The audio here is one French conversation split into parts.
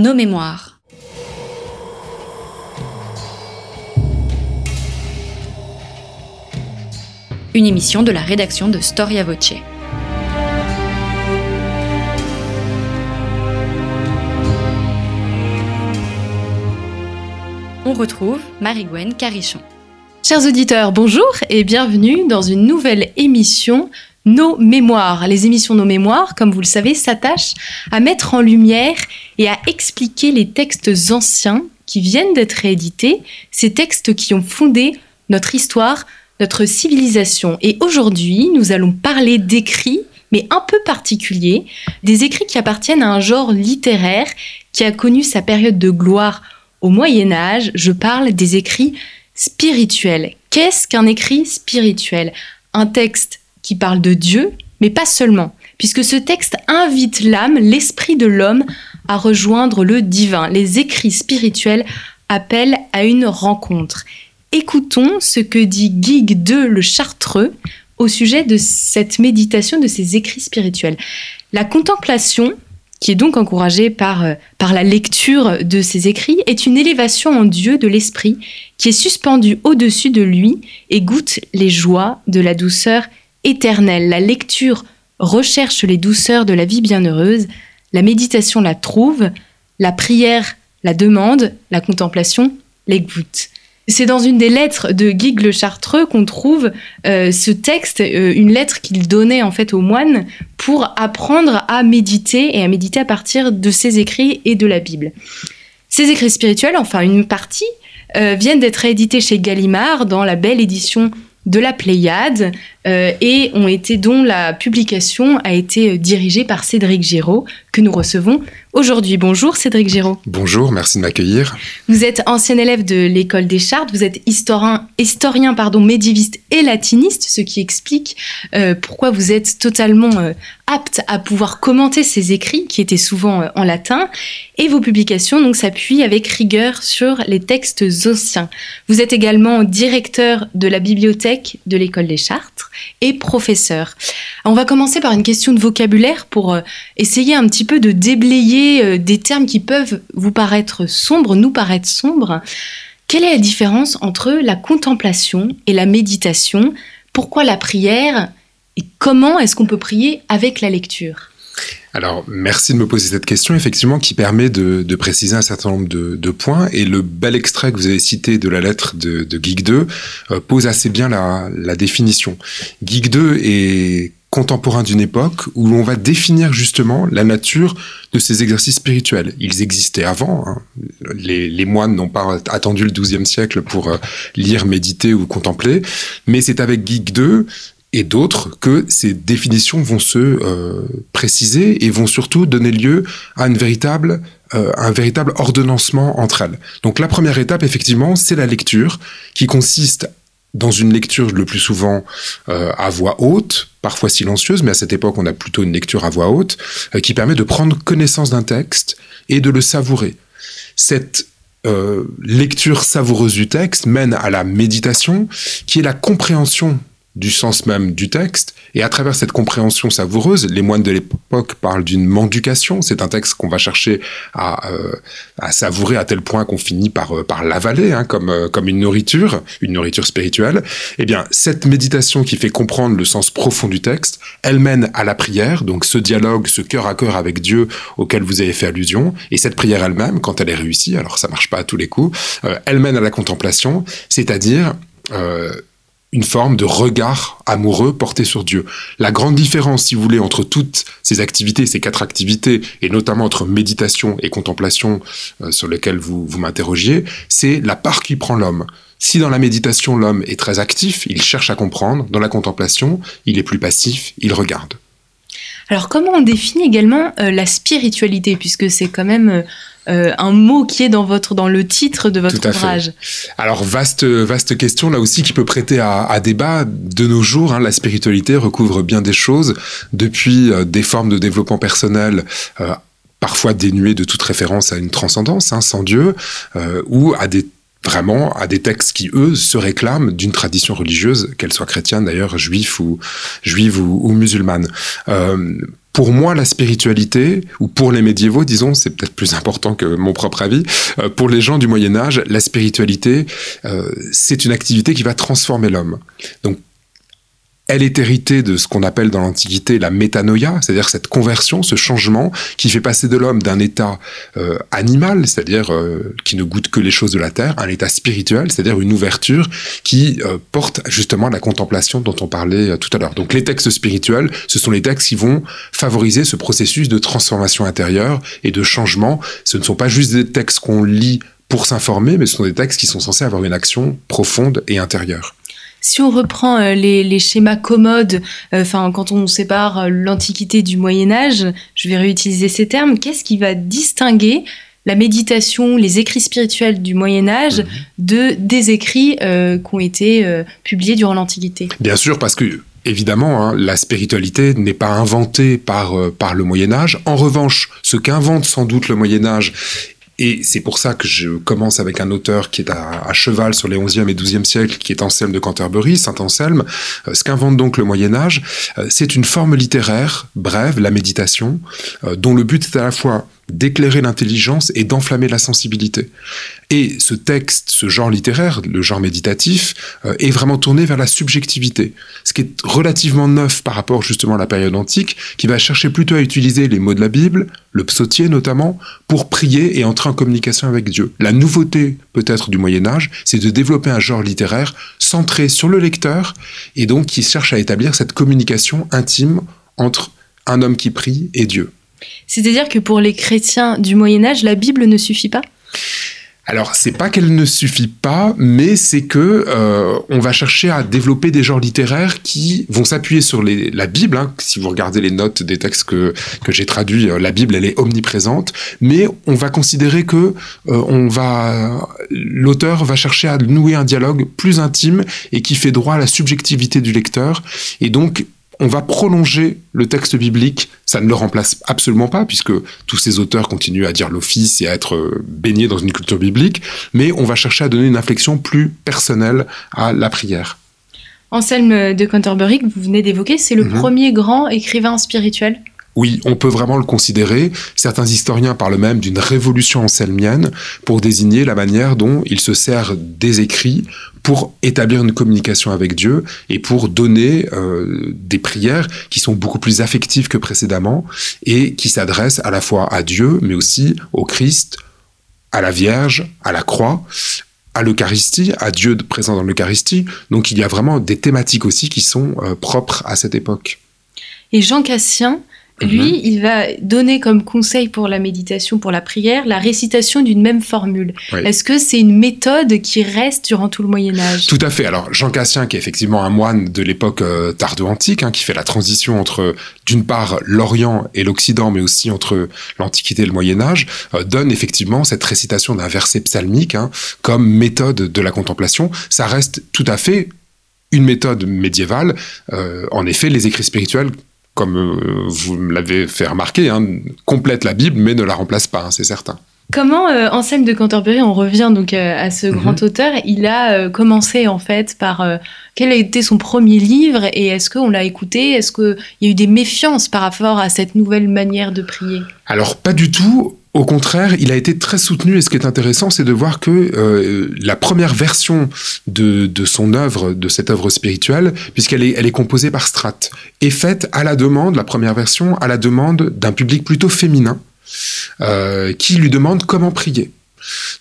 Nos mémoires. Une émission de la rédaction de Storia Voce. On retrouve Marie-Gwen Carichon. Chers auditeurs, bonjour et bienvenue dans une nouvelle émission nos mémoires. Les émissions Nos mémoires, comme vous le savez, s'attachent à mettre en lumière et à expliquer les textes anciens qui viennent d'être réédités, ces textes qui ont fondé notre histoire, notre civilisation. Et aujourd'hui, nous allons parler d'écrits, mais un peu particuliers, des écrits qui appartiennent à un genre littéraire qui a connu sa période de gloire au Moyen Âge. Je parle des écrits spirituels. Qu'est-ce qu'un écrit spirituel? Un texte parle de Dieu, mais pas seulement, puisque ce texte invite l'âme, l'esprit de l'homme, à rejoindre le divin. Les écrits spirituels appellent à une rencontre. Écoutons ce que dit Guigues de le Chartreux au sujet de cette méditation, de ces écrits spirituels. La contemplation, qui est donc encouragée par, euh, par la lecture de ces écrits, est une élévation en Dieu de l'esprit qui est suspendu au-dessus de lui et goûte les joies de la douceur éternelle. La lecture recherche les douceurs de la vie bienheureuse, la méditation la trouve, la prière la demande, la contemplation l'écoute. C'est dans une des lettres de Guy le Chartreux qu'on trouve euh, ce texte, euh, une lettre qu'il donnait en fait aux moines pour apprendre à méditer et à méditer à partir de ses écrits et de la Bible. Ces écrits spirituels, enfin une partie, euh, viennent d'être édités chez Gallimard dans la belle édition de la Pléiade euh, et ont été dont la publication a été dirigée par Cédric Giraud que nous recevons aujourd'hui. Bonjour Cédric Giraud. Bonjour, merci de m'accueillir. Vous êtes ancien élève de l'école des Chartes, vous êtes historien, historien pardon, médiéviste et latiniste, ce qui explique euh, pourquoi vous êtes totalement euh, apte à pouvoir commenter ces écrits qui étaient souvent en latin et vos publications donc s'appuient avec rigueur sur les textes anciens. Vous êtes également directeur de la bibliothèque de l'école des Chartres et professeur. On va commencer par une question de vocabulaire pour euh, essayer un petit peu de déblayer euh, des termes qui peuvent vous paraître sombres, nous paraître sombres. Quelle est la différence entre la contemplation et la méditation? Pourquoi la prière Et comment est-ce qu'on peut prier avec la lecture? Alors, merci de me poser cette question, effectivement, qui permet de, préciser un certain nombre de, points. Et le bel extrait que vous avez cité de la lettre de, de Geek 2 euh, pose assez bien la, définition. Geek 2 est contemporain d'une époque où l'on va définir justement la nature de ces exercices spirituels. Ils existaient avant. Hein. Les, moines n'ont pas attendu le XIIe siècle pour euh, lire, méditer ou contempler. Mais c'est avec Geek 2 et d'autres que ces définitions vont se euh, préciser et vont surtout donner lieu à une véritable, euh, un véritable ordonnancement entre elles. Donc la première étape, effectivement, c'est la lecture, qui consiste dans une lecture le plus souvent euh, à voix haute, parfois silencieuse, mais à cette époque on a plutôt une lecture à voix haute, qui permet de prendre connaissance d'un texte et de le savourer. Cette lecture savoureuse du texte mène à la méditation, qui est la compréhension du sens même du texte. Et à travers cette compréhension savoureuse, les moines de l'époque parlent d'une menducation. C'est un texte qu'on va chercher à, euh, à, savourer à tel point qu'on finit par, euh, par l'avaler, hein, comme, euh, comme une nourriture, une nourriture spirituelle. Eh bien, cette méditation qui fait comprendre le sens profond du texte, elle mène à la prière, donc ce dialogue, ce cœur à cœur avec Dieu auquel vous avez fait allusion. Et cette prière elle-même, quand elle est réussie, alors ça marche pas à tous les coups, elle mène à la contemplation, c'est-à-dire euh, une forme de regard amoureux porté sur Dieu. La grande différence, si vous voulez, entre toutes ces activités, ces quatre activités, et notamment entre méditation et contemplation euh, sur lesquelles vous, vous m'interrogiez, c'est la part qui prend l'homme. Si dans la méditation l'homme est très actif, il cherche à comprendre, dans la contemplation, il est plus passif, il regarde. Alors comment on définit également euh, la spiritualité, puisque c'est quand même euh, euh, un mot qui est dans votre dans le titre de votre ouvrage. Alors vaste vaste question là aussi qui peut prêter à, débat. De nos jours, hein, la spiritualité recouvre bien des choses, depuis euh, des formes de développement personnel. Euh, parfois dénuées de toute référence à une transcendance, hein, sans Dieu, ou à des vraiment à des textes qui, eux, se réclament d'une tradition religieuse, qu'elle soit chrétienne d'ailleurs, juive ou, juive ou, ou musulmane. Euh, pour moi, la spiritualité, ou pour les médiévaux, disons, c'est peut-être plus important que mon propre avis, euh, pour les gens du Moyen Âge, la spiritualité, euh, c'est une activité qui va transformer l'homme. Donc elle est héritée de ce qu'on appelle dans l'Antiquité la métanoïa, c'est-à-dire cette conversion, ce changement qui fait passer de l'homme d'un état euh, animal, c'est-à-dire euh, qui ne goûte que les choses de la terre, à un état spirituel, c'est-à-dire une ouverture qui euh, porte justement à la contemplation dont on parlait tout à l'heure. Donc les textes spirituels, ce sont les textes qui vont favoriser ce processus de transformation intérieure et de changement. Ce ne sont pas juste des textes qu'on lit pour s'informer, mais ce sont des textes qui sont censés avoir une action profonde et intérieure. Si on reprend euh, les, schémas commodes, euh, enfin quand on sépare euh, l'Antiquité du Moyen Âge, je vais réutiliser ces termes, qu'est-ce qui va distinguer la méditation, les écrits spirituels du Moyen Âge mhm. de des écrits qui ont été publiés durant l'Antiquité? Bien sûr, parce que Évidemment, hein, la spiritualité n'est pas inventée par, par le Moyen Âge. En revanche, ce qu'invente sans doute le Moyen Âge et c'est pour ça que je commence avec un auteur qui est à, cheval sur les 11e et 12e siècles, qui est Anselme de Canterbury, Saint Anselme. Euh, ce qu'invente donc le Moyen Âge, euh, c'est une forme littéraire brève, la méditation, euh, dont le but est à la fois d'éclairer l'intelligence et d'enflammer la sensibilité. Et ce texte, ce genre littéraire, le genre méditatif, euh, est vraiment tourné vers la subjectivité, ce qui est relativement neuf par rapport justement à la période antique, qui va chercher plutôt à utiliser les mots de la Bible, le psautier notamment, pour prier et entrer en communication avec Dieu. La nouveauté peut-être du Moyen Âge, c'est de développer un genre littéraire centré sur le lecteur et donc qui cherche à établir cette communication intime entre un homme qui prie et Dieu. C'est-à-dire que pour les chrétiens du Moyen Âge, la Bible ne suffit pas? Alors, c'est pas qu'elle ne suffit pas, mais c'est que euh, on va chercher à développer des genres littéraires qui vont s'appuyer sur la Bible. Hein. Si vous regardez les notes des textes que, que j'ai traduits, euh, la Bible elle est omniprésente, mais on va considérer que euh, on va l'auteur va chercher à nouer un dialogue plus intime et qui fait droit à la subjectivité du lecteur, et donc on va prolonger le texte biblique. Ça ne le remplace absolument pas, puisque tous ces auteurs continuent à dire l'office et à être euh, baignés dans une culture biblique, mais on va chercher à donner une inflexion plus personnelle à la prière. Anselme de Canterbury, que vous venez d'évoquer, c'est le mhm. premier grand écrivain spirituel oui, on peut vraiment le considérer. Certains historiens parlent même d'une révolution anselmienne pour désigner la manière dont il se sert des écrits pour établir une communication avec Dieu et pour donner euh, des prières qui sont beaucoup plus affectives que précédemment et qui s'adressent à la fois à Dieu, mais aussi au Christ, à la Vierge, à la croix, à l'Eucharistie, à Dieu présent dans l'Eucharistie. Donc il y a vraiment des thématiques aussi qui sont euh, propres à cette époque. Et Jean Cassien, lui, mhm. il va donner comme conseil pour la méditation, pour la prière, la récitation d'une même formule. Est-ce que c'est une méthode qui reste durant tout le Moyen Âge? Tout à fait. Alors Jean Cassien, qui est effectivement un moine de l'époque euh, tardo-antique, hein, qui fait la transition entre d'une part l'Orient et l'Occident, mais aussi entre l'Antiquité et le Moyen Âge, euh, donne effectivement cette récitation d'un verset psalmique hein, comme méthode de la contemplation. Ça reste tout à fait une méthode médiévale. Euh, en effet, les écrits spirituels comme euh, vous me l'avez fait remarquer, hein, complète la Bible, mais ne la remplace pas, hein, c'est certain. Comment euh, Anselme de Canterbury, on revient donc euh, à ce grand mhm. auteur, il a commencé en fait par quel a été son premier livre et est-ce qu'on l'a écouté? Est-ce qu'il y a eu des méfiances par rapport à cette nouvelle manière de prier? Alors pas du tout. Au contraire, il a été très soutenu et ce qui est intéressant, c'est de voir que euh, la première version de, de, son œuvre, de cette œuvre spirituelle, puisqu'elle est, elle est composée par strates, est faite à la demande, la première version, à la demande d'un public plutôt féminin, euh, qui lui demande comment prier.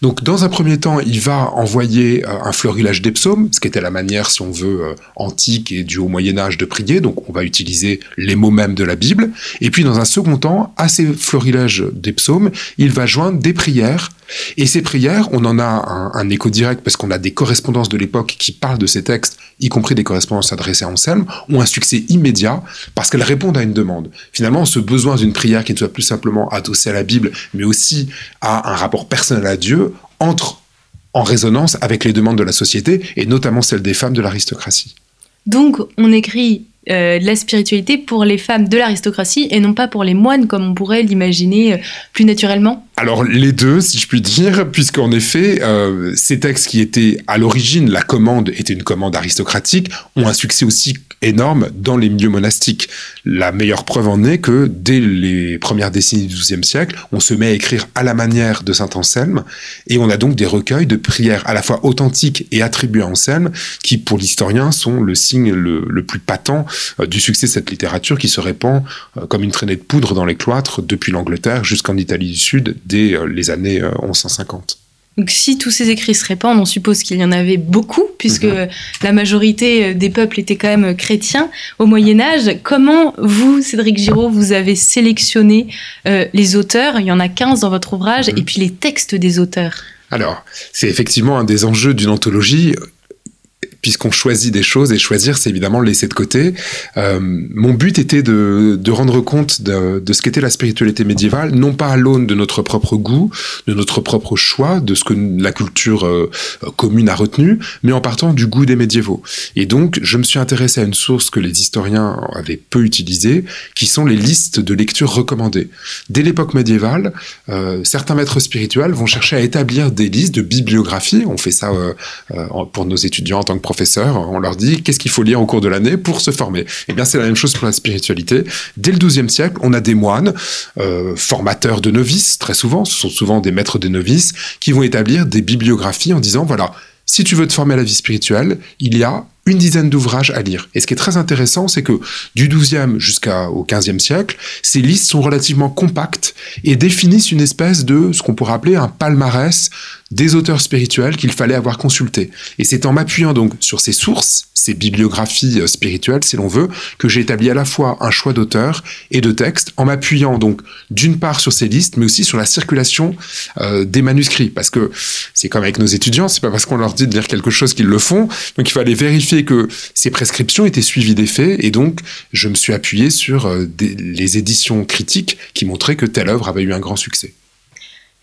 Donc, dans un premier temps, il va envoyer euh, un florilège des psaumes, ce qui était la manière, si on veut, euh, antique et du haut Moyen Âge de prier. Donc, on va utiliser les mots mêmes de la Bible. Et puis, dans un second temps, à ces florilèges des psaumes, il va joindre des prières et ces prières, on en a un, écho direct parce qu'on a des correspondances de l'époque qui parlent de ces textes, y compris des correspondances adressées à Anselme, ont un succès immédiat parce qu'elles répondent à une demande. Finalement, ce besoin d'une prière qui ne soit plus simplement adossée à la Bible, mais aussi à un rapport personnel à Dieu, entre en résonance avec les demandes de la société et notamment celles des femmes de l'aristocratie. Donc, on écrit euh, la spiritualité pour les femmes de l'aristocratie et non pas pour les moines comme on pourrait l'imaginer euh, plus naturellement. Alors les deux, si je puis dire, puisqu'en effet, euh, ces textes qui étaient à l'origine, la commande était une commande aristocratique, ont un succès aussi énorme dans les milieux monastiques. La meilleure preuve en est que dès les premières décennies du XIIe siècle, on se met à écrire à la manière de saint Anselme, et on a donc des recueils de prières à la fois authentiques et attribuées à Anselme, qui pour l'historien sont le signe le, plus patent euh, du succès de cette littérature qui se répand euh, comme une traînée de poudre dans les cloîtres depuis l'Angleterre jusqu'en Italie du Sud dès euh, les années 1150. Donc si tous ces écrits se répandent, on suppose qu'il y en avait beaucoup, puisque mhm. la majorité des peuples étaient quand même chrétiens au Moyen Âge. Comment vous, Cédric Giraud, vous avez sélectionné les auteurs? Il y en a 15 dans votre ouvrage, mhm. et puis les textes des auteurs. Alors, c'est effectivement un des enjeux d'une anthologie puisqu'on choisit des choses et choisir, c'est évidemment laisser de côté. Euh, mon but était de, de rendre compte de, ce qu'était la spiritualité médiévale, non pas à l'aune de notre propre goût, de notre propre choix, de ce que la culture euh, commune a retenu, mais en partant du goût des médiévaux. Et donc, je me suis intéressé à une source que les historiens avaient peu utilisée, qui sont les listes de lectures recommandées. Dès l'époque médiévale, euh, certains maîtres spirituels vont chercher à établir des listes de bibliographies. On fait ça pour nos étudiants en tant que on leur dit qu'est-ce qu'il faut lire au cours de l'année pour se former? Eh bien, c'est la même chose pour la spiritualité. Dès le XIIe siècle, on a des moines, euh, formateurs de novices, très souvent, ce sont souvent des maîtres de novices, qui vont établir des bibliographies en disant, voilà, si tu veux te former à la vie spirituelle, il y a une dizaine d'ouvrages à lire. Et ce qui est très intéressant, c'est que du XIIe jusqu'au XVe siècle, ces listes sont relativement compactes et définissent une espèce de ce qu'on pourrait appeler un palmarès des auteurs spirituels qu'il fallait avoir consultés. Et c'est en m'appuyant donc sur ces sources, ces bibliographies euh, spirituelles, si l'on veut, que j'ai établi à la fois un choix d'auteurs et de textes, en m'appuyant donc d'une part sur ces listes, mais aussi sur la circulation euh, des manuscrits. Parce que c'est comme avec nos étudiants, c'est pas parce qu'on leur dit de lire quelque chose qu'ils le font, donc il fallait vérifier que ces prescriptions étaient suivies des faits, et donc je me suis appuyé sur euh, des, les éditions critiques qui montraient que telle œuvre avait eu un grand succès.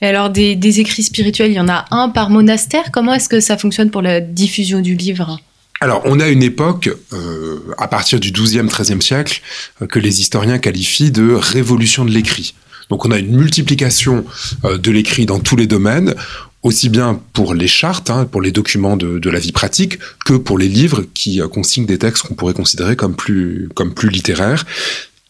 Et alors, des, des, écrits spirituels, il y en a un par monastère. Comment est-ce que ça fonctionne pour la diffusion du livre? Alors, on a une époque, euh, à partir du XIIe, XIIIe siècle, euh, que les historiens qualifient de révolution de l'écrit. Donc, on a une multiplication euh, de l'écrit dans tous les domaines, aussi bien pour les chartes, hein, pour les documents de, de, la vie pratique, que pour les livres qui euh, consignent des textes qu'on pourrait considérer comme plus, comme plus littéraires.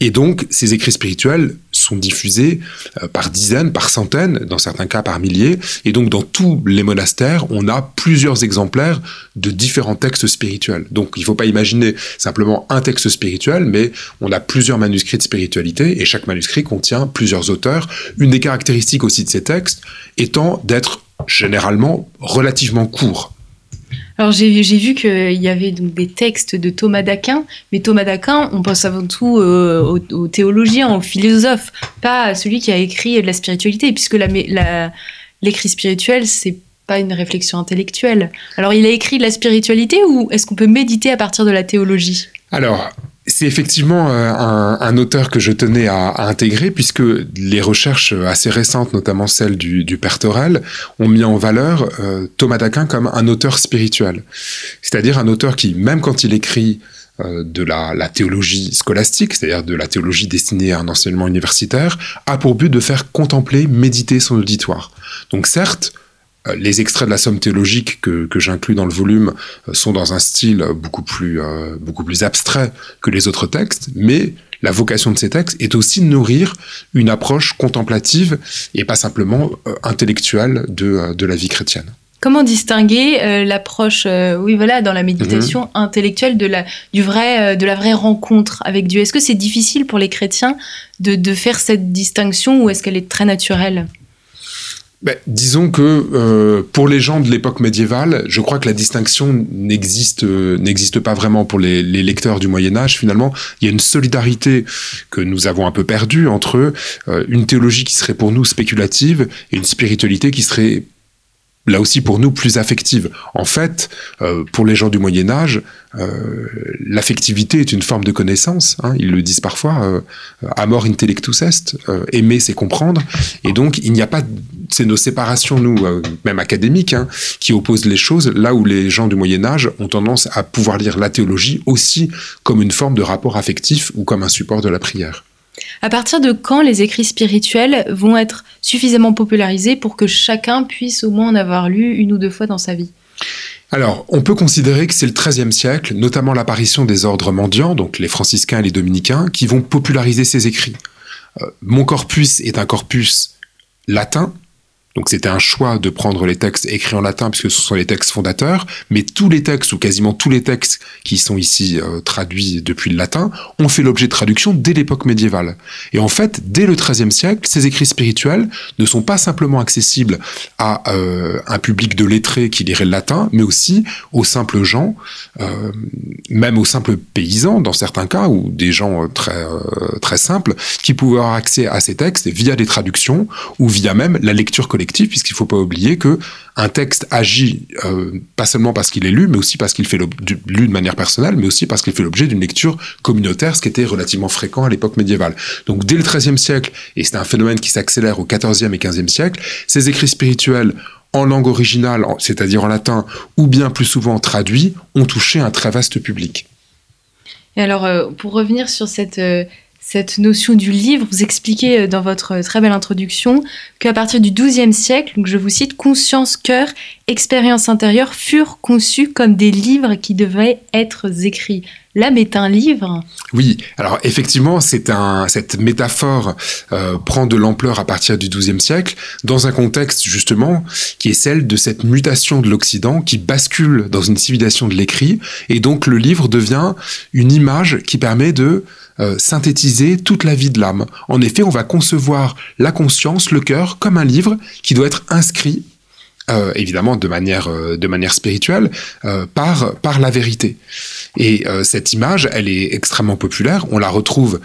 Et donc, ces écrits spirituels sont diffusés euh, par dizaines, par centaines, dans certains cas par milliers. Et donc, dans tous les monastères, on a plusieurs exemplaires de différents textes spirituels. Donc, il ne faut pas imaginer simplement un texte spirituel, mais on a plusieurs manuscrits de spiritualité et chaque manuscrit contient plusieurs auteurs. Une des caractéristiques aussi de ces textes étant d'être généralement relativement courts. Alors j'ai vu qu'il y avait donc des textes de Thomas d'Aquin, mais Thomas d'Aquin, on pense avant tout euh, aux, aux, théologiens, aux philosophes, pas à celui qui a écrit de la spiritualité, puisque l'écrit la, spirituel, c'est pas une réflexion intellectuelle. Alors il a écrit de la spiritualité ou est-ce qu'on peut méditer à partir de la théologie? Alors, c'est effectivement euh, un, auteur que je tenais à, intégrer puisque les recherches assez récentes, notamment celles du, du Père Torel, ont mis en valeur euh, Thomas d'Aquin comme un auteur spirituel. C'est-à-dire un auteur qui, même quand il écrit euh, de la, la, théologie scolastique, c'est-à-dire de la théologie destinée à un enseignement universitaire, a pour but de faire contempler, méditer son auditoire. Donc certes, euh, les extraits de la somme théologique que, que j'inclus dans le volume euh, sont dans un style beaucoup plus, euh, beaucoup plus abstrait que les autres textes, mais la vocation de ces textes est aussi de nourrir une approche contemplative et pas simplement euh, intellectuelle de, euh, de la vie chrétienne. Comment distinguer euh, l'approche, oui voilà, dans la méditation mmh. intellectuelle de la, du vrai, de la vraie rencontre avec Dieu? Est-ce que c'est difficile pour les chrétiens de, de faire cette distinction ou est-ce qu'elle est très naturelle? Ben, disons que euh, pour les gens de l'époque médiévale, je crois que la distinction n'existe euh, n'existe pas vraiment pour les, lecteurs du Moyen Âge. Finalement, il y a une solidarité que nous avons un peu perdue entre euh, une théologie qui serait pour nous spéculative et une spiritualité qui serait là aussi pour nous plus affective. En fait, euh, pour les gens du Moyen Âge, euh, l'affectivité est une forme de connaissance. Hein, ils le disent parfois. Euh, amor intellectus est. Euh, aimer, c'est comprendre. Et donc, il n'y a pas c'est nos séparations, nous, euh, même académiques, hein, qui opposent les choses, là où les gens du Moyen Âge ont tendance à pouvoir lire la théologie aussi comme une forme de rapport affectif ou comme un support de la prière. À partir de quand les écrits spirituels vont être suffisamment popularisés pour que chacun puisse au moins en avoir lu une ou deux fois dans sa vie? Alors, on peut considérer que c'est le XIIIe siècle, notamment l'apparition des ordres mendiants, donc les franciscains et les dominicains, qui vont populariser ces écrits. Euh, mon corpus est un corpus latin, donc c'était un choix de prendre les textes écrits en latin puisque ce sont les textes fondateurs, mais tous les textes ou quasiment tous les textes qui sont ici euh, traduits depuis le latin ont fait l'objet de traduction dès l'époque médiévale. Et en fait, dès le XIIIe siècle, ces écrits spirituels ne sont pas simplement accessibles à euh, un public de lettrés qui lirait le latin, mais aussi aux simples gens, euh, même aux simples paysans dans certains cas, ou des gens très très simples, qui pouvaient avoir accès à ces textes via des traductions ou via même la lecture collective puisqu'il ne faut pas oublier que un texte agit euh, pas seulement parce qu'il est lu, mais aussi parce qu'il fait lu de manière personnelle, mais aussi parce qu'il fait l'objet d'une lecture communautaire, ce qui était relativement fréquent à l'époque médiévale. Donc dès le XIIIe siècle, et c'est un phénomène qui s'accélère au XIVe et XVe siècle, ces écrits spirituels en langue originale, c'est-à-dire en latin, ou bien plus souvent traduits, ont touché un très vaste public. Et alors, euh, pour revenir sur cette, euh, cette notion du livre. Vous expliquez euh, dans votre très belle introduction qu'à partir du XIIe siècle, je vous cite, conscience, cœur, expérience intérieure furent conçus comme des livres qui devaient être écrits. L'âme est un livre. Oui, alors effectivement, cette métaphore euh, prend de l'ampleur à partir du XIIe siècle, dans un contexte justement qui est celle de cette mutation de l'Occident qui bascule dans une civilisation de l'écrit, et donc le livre devient une image qui permet de euh, synthétiser toute la vie de l'âme. En effet, on va concevoir la conscience, le cœur, comme un livre qui doit être inscrit, euh, évidemment de manière, euh, de manière spirituelle, par, par la vérité. Et cette image, elle est extrêmement populaire, on la retrouve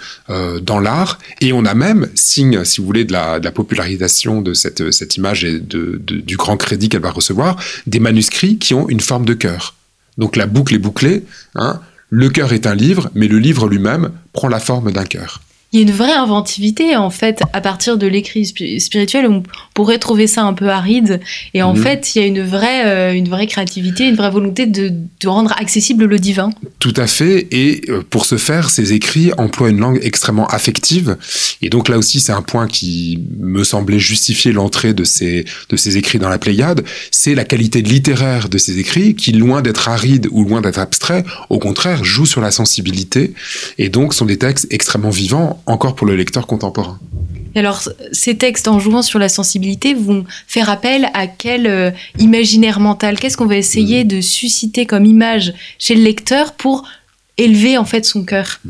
dans l'art, et on a même, signe, si vous voulez, de la, popularisation de cette, cette image et de, du grand crédit qu'elle va recevoir, des manuscrits qui ont une forme de cœur. Donc la boucle est bouclée, hein, le cœur est un livre, mais le livre lui-même prend la forme d'un cœur il y a une vraie inventivité en fait à partir de l'écrit spirituel. On pourrait trouver ça un peu aride et en mhm. fait il y a une vraie, euh, une vraie créativité, une vraie volonté de, de, rendre accessible le divin. Tout à fait. Et euh, pour ce faire, ces écrits emploient une langue extrêmement affective. Et donc là aussi, c'est un point qui me semblait justifier l'entrée de ces de ces écrits dans la Pléiade. C'est la qualité littéraire de ces écrits qui, loin d'être aride ou loin d'être abstrait, au contraire, joue sur la sensibilité et donc sont des textes extrêmement vivants encore pour le lecteur contemporain. Et alors, ces textes, en jouant sur la sensibilité, vont faire appel à quel euh, imaginaire mental? Qu'est-ce qu'on va essayer mm. de susciter comme image chez le lecteur pour élever en fait son cœur? Mm.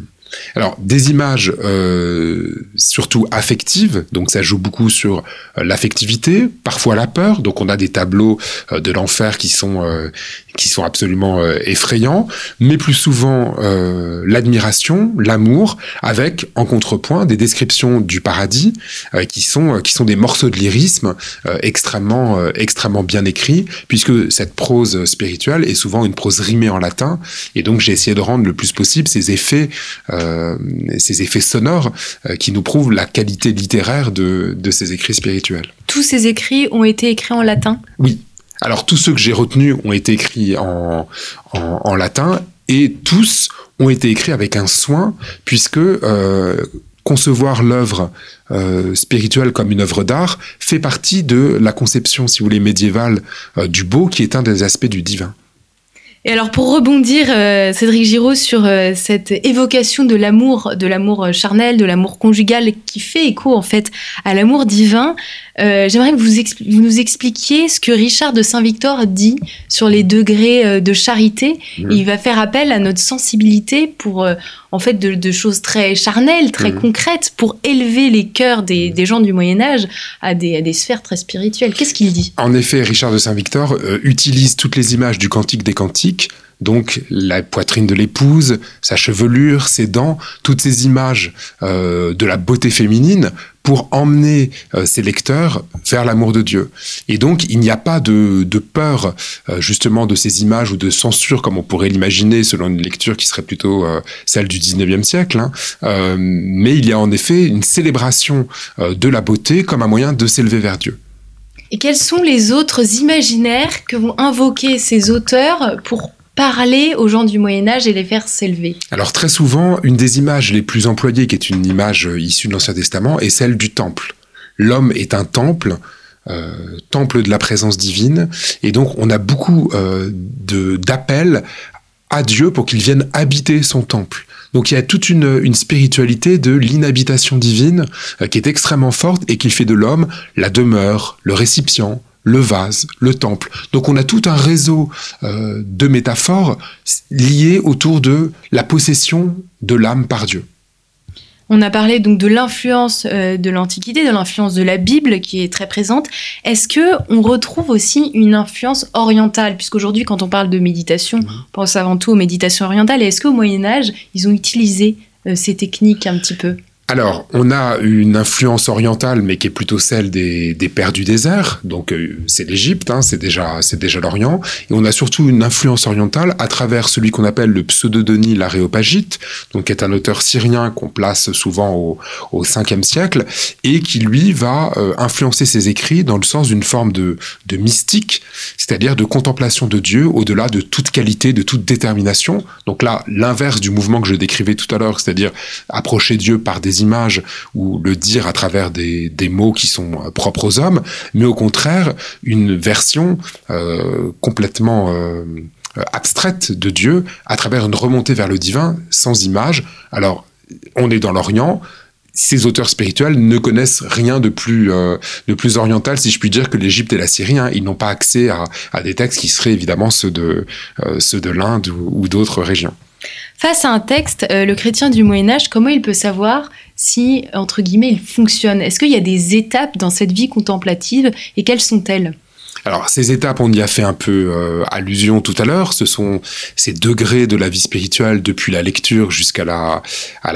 Alors, des images euh, surtout affectives, donc ça joue beaucoup sur euh, l'affectivité, parfois la peur. Donc, on a des tableaux euh, de l'enfer qui sont euh, qui sont absolument effrayants, mais plus souvent l'admiration, l'amour, avec en contrepoint des descriptions du paradis qui sont qui sont des morceaux de lyrisme extrêmement extrêmement bien écrits, puisque cette prose spirituelle est souvent une prose rimée en latin, et donc j'ai essayé de rendre le plus possible ces effets euh, ces effets sonores euh, qui nous prouvent la qualité littéraire de, ces écrits spirituels. Tous ces écrits ont été écrits en latin? Oui. Alors tous ceux que j'ai retenus ont été écrits en, en, latin et tous ont été écrits avec un soin puisque euh, concevoir l'œuvre spirituelle comme une œuvre d'art fait partie de la conception, si vous voulez, médiévale du beau, qui est un des aspects du divin. Et alors pour rebondir, euh, Cédric Giraud, sur euh, cette évocation de l'amour, de l'amour euh, charnel, de l'amour conjugal, qui fait écho en fait à l'amour divin, j'aimerais que vous, nous expliquiez ce que Richard de Saint-Victor dit sur les degrés de charité. Mmh. il va faire appel à notre sensibilité pour en fait de, choses très charnelles, très mmh. concrètes, pour élever les cœurs des, gens du Moyen Âge à des, à des sphères très spirituelles. Qu'est-ce qu'il dit? En effet, Richard de Saint-Victor utilise toutes les images du Cantique des Cantiques donc la poitrine de l'épouse, sa chevelure, ses dents, toutes ces images euh, de la beauté féminine pour emmener euh, ses lecteurs vers l'amour de Dieu. Et donc il n'y a pas de, peur euh, justement de ces images ou de censure comme on pourrait l'imaginer selon une lecture qui serait plutôt celle du 19e siècle, hein. mais il y a en effet une célébration de la beauté comme un moyen de s'élever vers Dieu. Et quels sont les autres imaginaires que vont invoquer ces auteurs pour parler aux gens du Moyen Âge et les faire s'élever Alors très souvent, une des images les plus employées, qui est une image issue de l'Ancien Testament, est celle du temple. L'homme est un temple, euh, temple de la présence divine, et donc on a beaucoup euh, d'appels à Dieu pour qu'il vienne habiter son temple. Donc il y a toute une, spiritualité de l'inhabitation divine euh, qui est extrêmement forte et qui fait de l'homme la demeure, le récipient, le vase, le temple. Donc on a tout un réseau euh, de métaphores liées autour de la possession de l'âme par Dieu. On a parlé donc de l'influence euh, de l'Antiquité, de l'influence de la Bible qui est très présente. Est-ce que on retrouve aussi une influence orientale? Puisqu'aujourd'hui, quand on parle de méditation, on pense avant tout aux méditations orientales. Est-ce qu'au Moyen Âge, ils ont utilisé euh, ces techniques un petit peu? Alors, on a une influence orientale, mais qui est plutôt celle des, pères du désert. Donc, euh, c'est l'Égypte, hein, c'est déjà, l'Orient. Et on a surtout une influence orientale à travers celui qu'on appelle le pseudo-Denis l'Aréopagite, donc qui est un auteur syrien qu'on place souvent au, au 5e siècle, et qui lui va euh, influencer ses écrits dans le sens d'une forme de, de mystique, c'est-à-dire de contemplation de Dieu au-delà de toute qualité, de toute détermination. Donc là, l'inverse du mouvement que je décrivais tout à l'heure, c'est-à-dire approcher Dieu par des images ou le dire à travers des, mots qui sont euh, propres aux hommes, mais au contraire une version euh, complètement euh, abstraite de Dieu à travers une remontée vers le divin sans image. Alors, on est dans l'Orient, ces auteurs spirituels ne connaissent rien de plus, de plus oriental, si je puis dire, que l'Égypte et la Syrie. Hein. Ils n'ont pas accès à, des textes qui seraient évidemment ceux de, ceux de l'Inde ou d'autres régions. Face à un texte, euh, le chrétien du Moyen Âge, comment il peut savoir si, entre guillemets, il fonctionne? Est-ce qu'il y a des étapes dans cette vie contemplative et quelles sont-elles? Alors ces étapes, on y a fait un peu euh, allusion tout à l'heure. Ce sont ces degrés de la vie spirituelle depuis la lecture jusqu'à la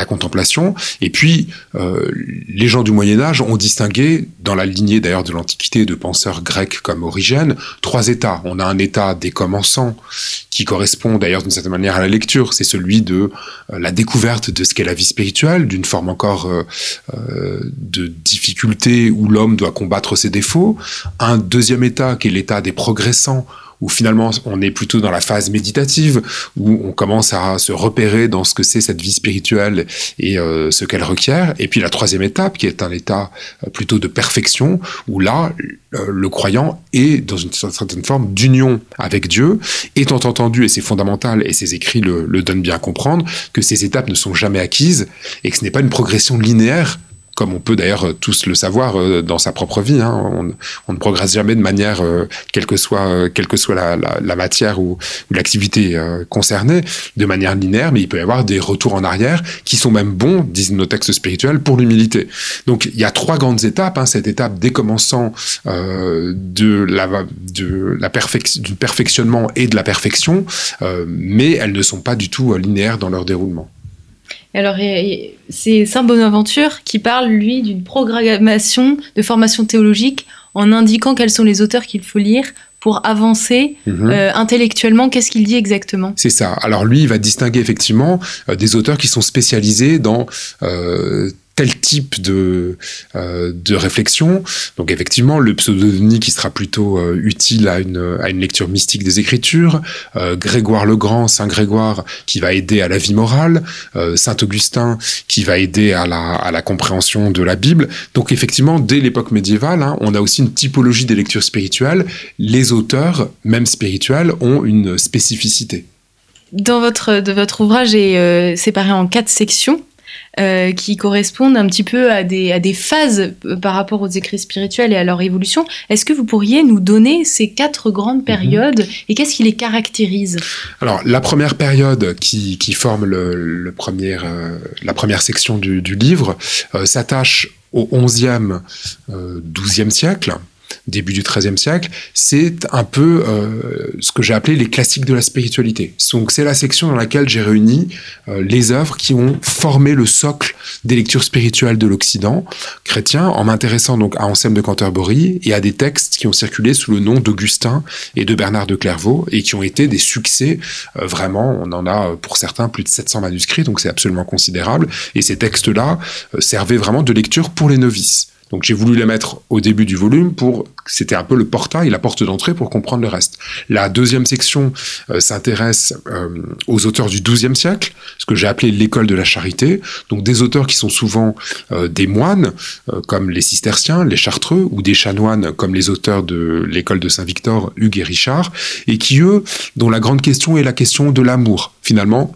contemplation. Et puis euh, les gens du Moyen Âge ont distingué, dans la lignée d'ailleurs de l'Antiquité, de penseurs grecs comme Origène, trois états. On a un état des commençants qui correspond d'ailleurs d'une certaine manière à la lecture. C'est celui de euh, la découverte de ce qu'est la vie spirituelle, d'une forme encore de difficulté où l'homme doit combattre ses défauts. Un deuxième état qui est l'état des progressants, où finalement on est plutôt dans la phase méditative, où on commence à se repérer dans ce que c'est cette vie spirituelle et euh, ce qu'elle requiert. Et puis la troisième étape, qui est un état euh, plutôt de perfection, où là, euh, le croyant est dans une certaine forme d'union avec Dieu, étant entendu, et c'est fondamental, et ces écrits le, le donnent bien à comprendre, que ces étapes ne sont jamais acquises et que ce n'est pas une progression linéaire comme on peut d'ailleurs tous le savoir euh, dans sa propre vie. Hein. On, on, ne progresse jamais de manière, euh, quelle que soit, euh, quelle que soit la, la, la matière ou, ou l'activité concernée, de manière linéaire, mais il peut y avoir des retours en arrière qui sont même bons, disent nos textes spirituels, pour l'humilité. Donc il y a trois grandes étapes. Hein. Cette étape décommençant euh, de la, de la perfection, du perfectionnement et de la perfection, euh, mais elles ne sont pas du tout linéaires dans leur déroulement. Alors, c'est Saint Bonaventure qui parle, lui, d'une programmation de formation théologique en indiquant quels sont les auteurs qu'il faut lire pour avancer mmh. euh, intellectuellement. Qu'est-ce qu'il dit exactement C'est ça. Alors lui, il va distinguer effectivement euh, des auteurs qui sont spécialisés dans euh, tel type de, euh, de réflexion. Donc effectivement, le pseudonyme qui sera plutôt euh, utile à une, à une lecture mystique des Écritures, euh, Grégoire le Grand, Saint Grégoire, qui va aider à la vie morale, Saint Augustin, qui va aider à la, à la compréhension de la Bible. Donc effectivement, dès l'époque médiévale, hein, on a aussi une typologie des lectures spirituelles. Les auteurs, même spirituels, ont une spécificité. Dans votre, de votre ouvrage est séparé en quatre sections. Euh, qui correspondent un petit peu à des, à des phases euh, par rapport aux écrits spirituels et à leur évolution. Est-ce que vous pourriez nous donner ces quatre grandes périodes mmh. et qu'est-ce qui les caractérise? Alors, la première période qui, qui forme le, le premier, euh, la première section du, du livre euh, s'attache au 11e, 12e siècle début du XIIIe siècle, c'est un peu euh, ce que j'ai appelé les classiques de la spiritualité. Donc c'est la section dans laquelle j'ai réuni euh, les œuvres qui ont formé le socle des lectures spirituelles de l'Occident chrétien, en m'intéressant donc à Anselme de Canterbury et à des textes qui ont circulé sous le nom d'Augustin et de Bernard de Clairvaux et qui ont été des succès. Euh, vraiment, on en a pour certains plus de 700 manuscrits, donc c'est absolument considérable. Et ces textes-là servaient vraiment de lecture pour les novices. Donc j'ai voulu les mettre au début du volume pour c'était un peu le portail, la porte d'entrée pour comprendre le reste. La deuxième section euh, s'intéresse euh, aux auteurs du XIIe siècle, ce que j'ai appelé l'école de la charité, donc des auteurs qui sont souvent euh, des moines, comme les cisterciens, les chartreux, ou des chanoines, comme les auteurs de l'école de Saint-Victor, Hugues et Richard, et qui, eux, dont la grande question est la question de l'amour, finalement,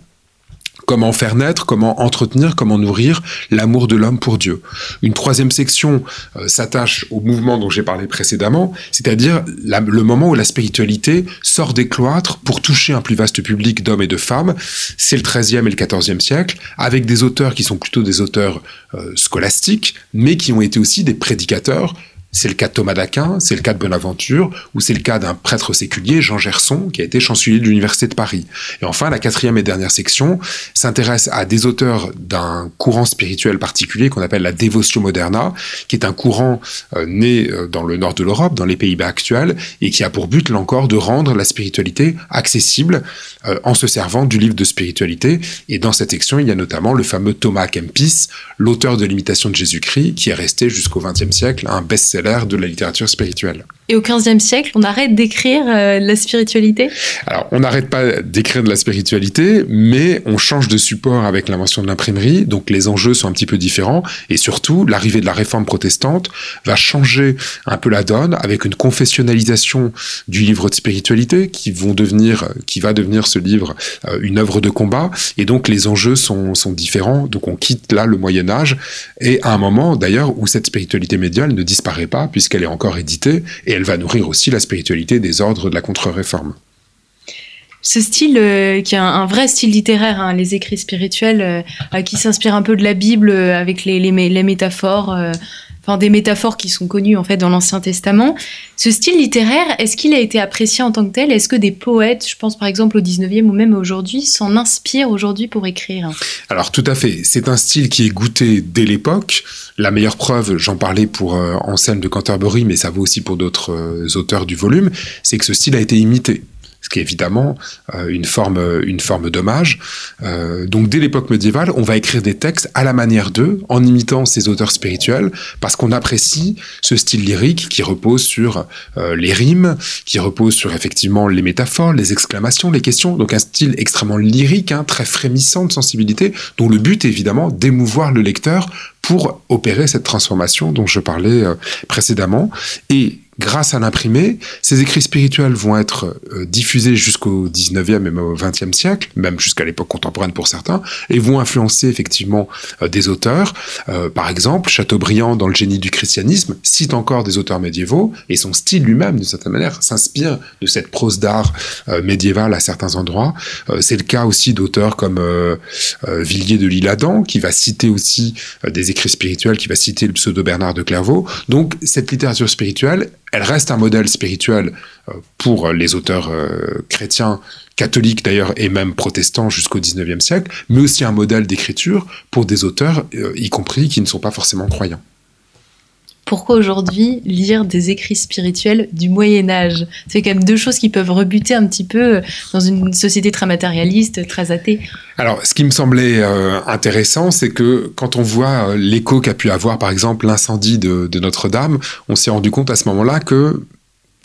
comment faire naître, comment entretenir, comment nourrir l'amour de l'homme pour Dieu. Une troisième section euh, s'attache au mouvement dont j'ai parlé précédemment, c'est-à-dire le moment où la spiritualité sort des cloîtres pour toucher un plus vaste public d'hommes et de femmes. C'est le XIIIe et le XIVe siècle, avec des auteurs qui sont plutôt des auteurs euh, scolastiques, mais qui ont été aussi des prédicateurs c'est le cas de Thomas d'Aquin, c'est le cas de Bonaventure, ou c'est le cas d'un prêtre séculier, Jean Gerson, qui a été chancelier de l'Université de Paris. Et enfin, la quatrième et dernière section s'intéresse à des auteurs d'un courant spirituel particulier qu'on appelle la Devotio Moderna, qui est un courant euh, né euh, dans le nord de l'Europe, dans les Pays-Bas actuels, et qui a pour but, là encore, de rendre la spiritualité accessible euh, en se servant du livre de spiritualité. Et dans cette section, il y a notamment le fameux Thomas Kempis, l'auteur de l'imitation de Jésus-Christ, qui est resté jusqu'au XXe siècle un best l'ère de la littérature spirituelle. Et au XVe siècle, on arrête d'écrire euh, la spiritualité? Alors, on n'arrête pas d'écrire de la spiritualité, mais on change de support avec l'invention de l'imprimerie, donc les enjeux sont un petit peu différents, et surtout, l'arrivée de la réforme protestante va changer un peu la donne avec une confessionnalisation du livre de spiritualité qui vont devenir, qui va devenir ce livre euh, une œuvre de combat, et donc les enjeux sont, sont différents, donc on quitte là le Moyen Âge, et à un moment d'ailleurs où cette spiritualité médiale ne disparaît pas puisqu'elle est encore éditée, et va nourrir aussi la spiritualité des ordres de la contre-réforme. Ce style, euh, qui est un, vrai style littéraire, hein, les écrits spirituels, euh, euh, qui s'inspire un peu de la Bible avec les, les, métaphores, des métaphores qui sont connues en fait dans l'Ancien Testament. Ce style littéraire, est-ce qu'il a été apprécié en tant que tel? Est-ce que des poètes, je pense par exemple au 19e ou même aujourd'hui, s'en inspirent aujourd'hui pour écrire? Alors tout à fait, c'est un style qui est goûté dès l'époque. La meilleure preuve, j'en parlais pour euh, Anselme de Canterbury, mais ça vaut aussi pour d'autres euh, auteurs du volume, c'est que ce style a été imité ce qui est évidemment euh, une forme, une forme d'hommage. Euh, donc dès l'époque médiévale, on va écrire des textes à la manière d'eux, en imitant ces auteurs spirituels, parce qu'on apprécie ce style lyrique qui repose sur euh, les rimes, qui repose sur effectivement les métaphores, les exclamations, les questions. Donc un style extrêmement lyrique, hein, très frémissant de sensibilité, dont le but est évidemment d'émouvoir le lecteur pour opérer cette transformation dont je parlais précédemment. Et grâce à l'imprimé, ces écrits spirituels vont être euh, diffusés jusqu'au 19e et au 20e siècle, même jusqu'à l'époque contemporaine pour certains, et vont influencer effectivement euh, des auteurs. Euh, par exemple, Chateaubriand, dans le génie du christianisme, cite encore des auteurs médiévaux, et son style lui-même, d'une certaine manière, s'inspire de cette prose d'art médiévale à certains endroits. C'est le cas aussi d'auteurs comme Villiers de l'Isle-Adam, qui va citer aussi des écrits spirituels, qui va citer le pseudo Bernard de Clairvaux. Donc, cette littérature spirituelle, elle reste un modèle spirituel euh, pour les auteurs euh, chrétiens, catholiques d'ailleurs, et même protestants jusqu'au 19e siècle, mais aussi un modèle d'écriture pour des auteurs, euh, y compris qui ne sont pas forcément croyants. Pourquoi aujourd'hui lire des écrits spirituels du Moyen Âge? C'est quand même deux choses qui peuvent rebuter un petit peu dans une société très matérialiste, très athée. Alors, ce qui me semblait intéressant, c'est que quand on voit l'écho qu'a pu avoir, par exemple, l'incendie de Notre-Dame, on s'est rendu compte à ce moment-là que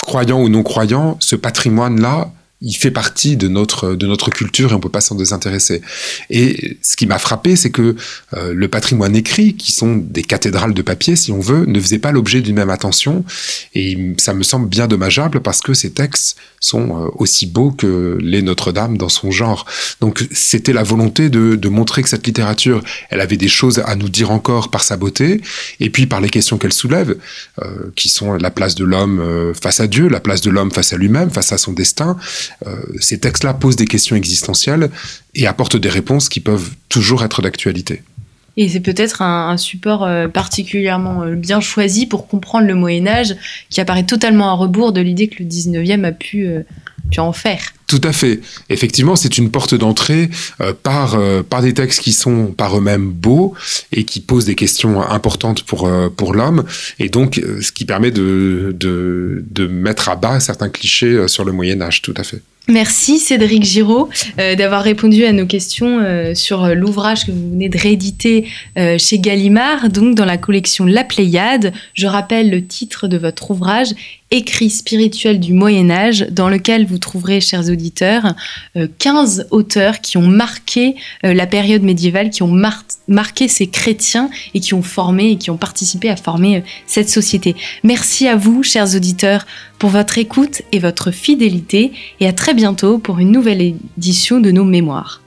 croyants ou non croyants, ce patrimoine-là il fait partie de notre de notre culture et on peut pas s'en désintéresser. Et ce qui m'a frappé, c'est que euh, le patrimoine écrit, qui sont des cathédrales de papier, si on veut, ne faisait pas l'objet d'une même attention. Et ça me semble bien dommageable parce que ces textes sont euh, aussi beaux que les Notre-Dame dans son genre. Donc c'était la volonté de, de montrer que cette littérature, elle avait des choses à nous dire encore par sa beauté et puis par les questions qu'elle soulève, euh, qui sont la place de l'homme face à Dieu, la place de l'homme face à lui-même, face à son destin. Euh, ces textes-là posent des questions existentielles et apportent des réponses qui peuvent toujours être d'actualité. Et c'est peut-être un, support euh, particulièrement euh, bien choisi pour comprendre le Moyen Âge, qui apparaît totalement à rebours de l'idée que le 19e a pu, pu en faire. Tout à fait. Effectivement, c'est une porte d'entrée par, par des textes qui sont par eux-mêmes beaux et qui posent des questions importantes pour, pour l'homme, et donc ce qui permet de, de, de mettre à bas certains clichés sur le Moyen Âge, tout à fait. Merci Cédric Giraud euh, d'avoir répondu à nos questions euh, sur l'ouvrage que vous venez de rééditer euh, chez Gallimard, donc dans la collection La Pléiade. Je rappelle le titre de votre ouvrage, Écrit spirituel du Moyen Âge, dans lequel vous trouverez, chers auditeurs, 15 auteurs qui ont marqué la période médiévale, qui ont marqué ces chrétiens et qui ont formé et qui ont participé à former cette société. Merci à vous, chers auditeurs, pour votre écoute et votre fidélité, et à très bientôt pour une nouvelle édition de nos mémoires.